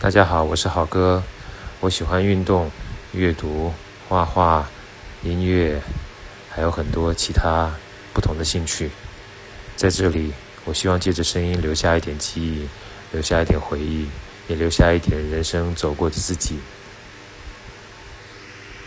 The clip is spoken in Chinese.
大家好，我是好哥。我喜欢运动、阅读、画画、音乐，还有很多其他不同的兴趣。在这里，我希望借着声音留下一点记忆，留下一点回忆，也留下一点人生走过的自己。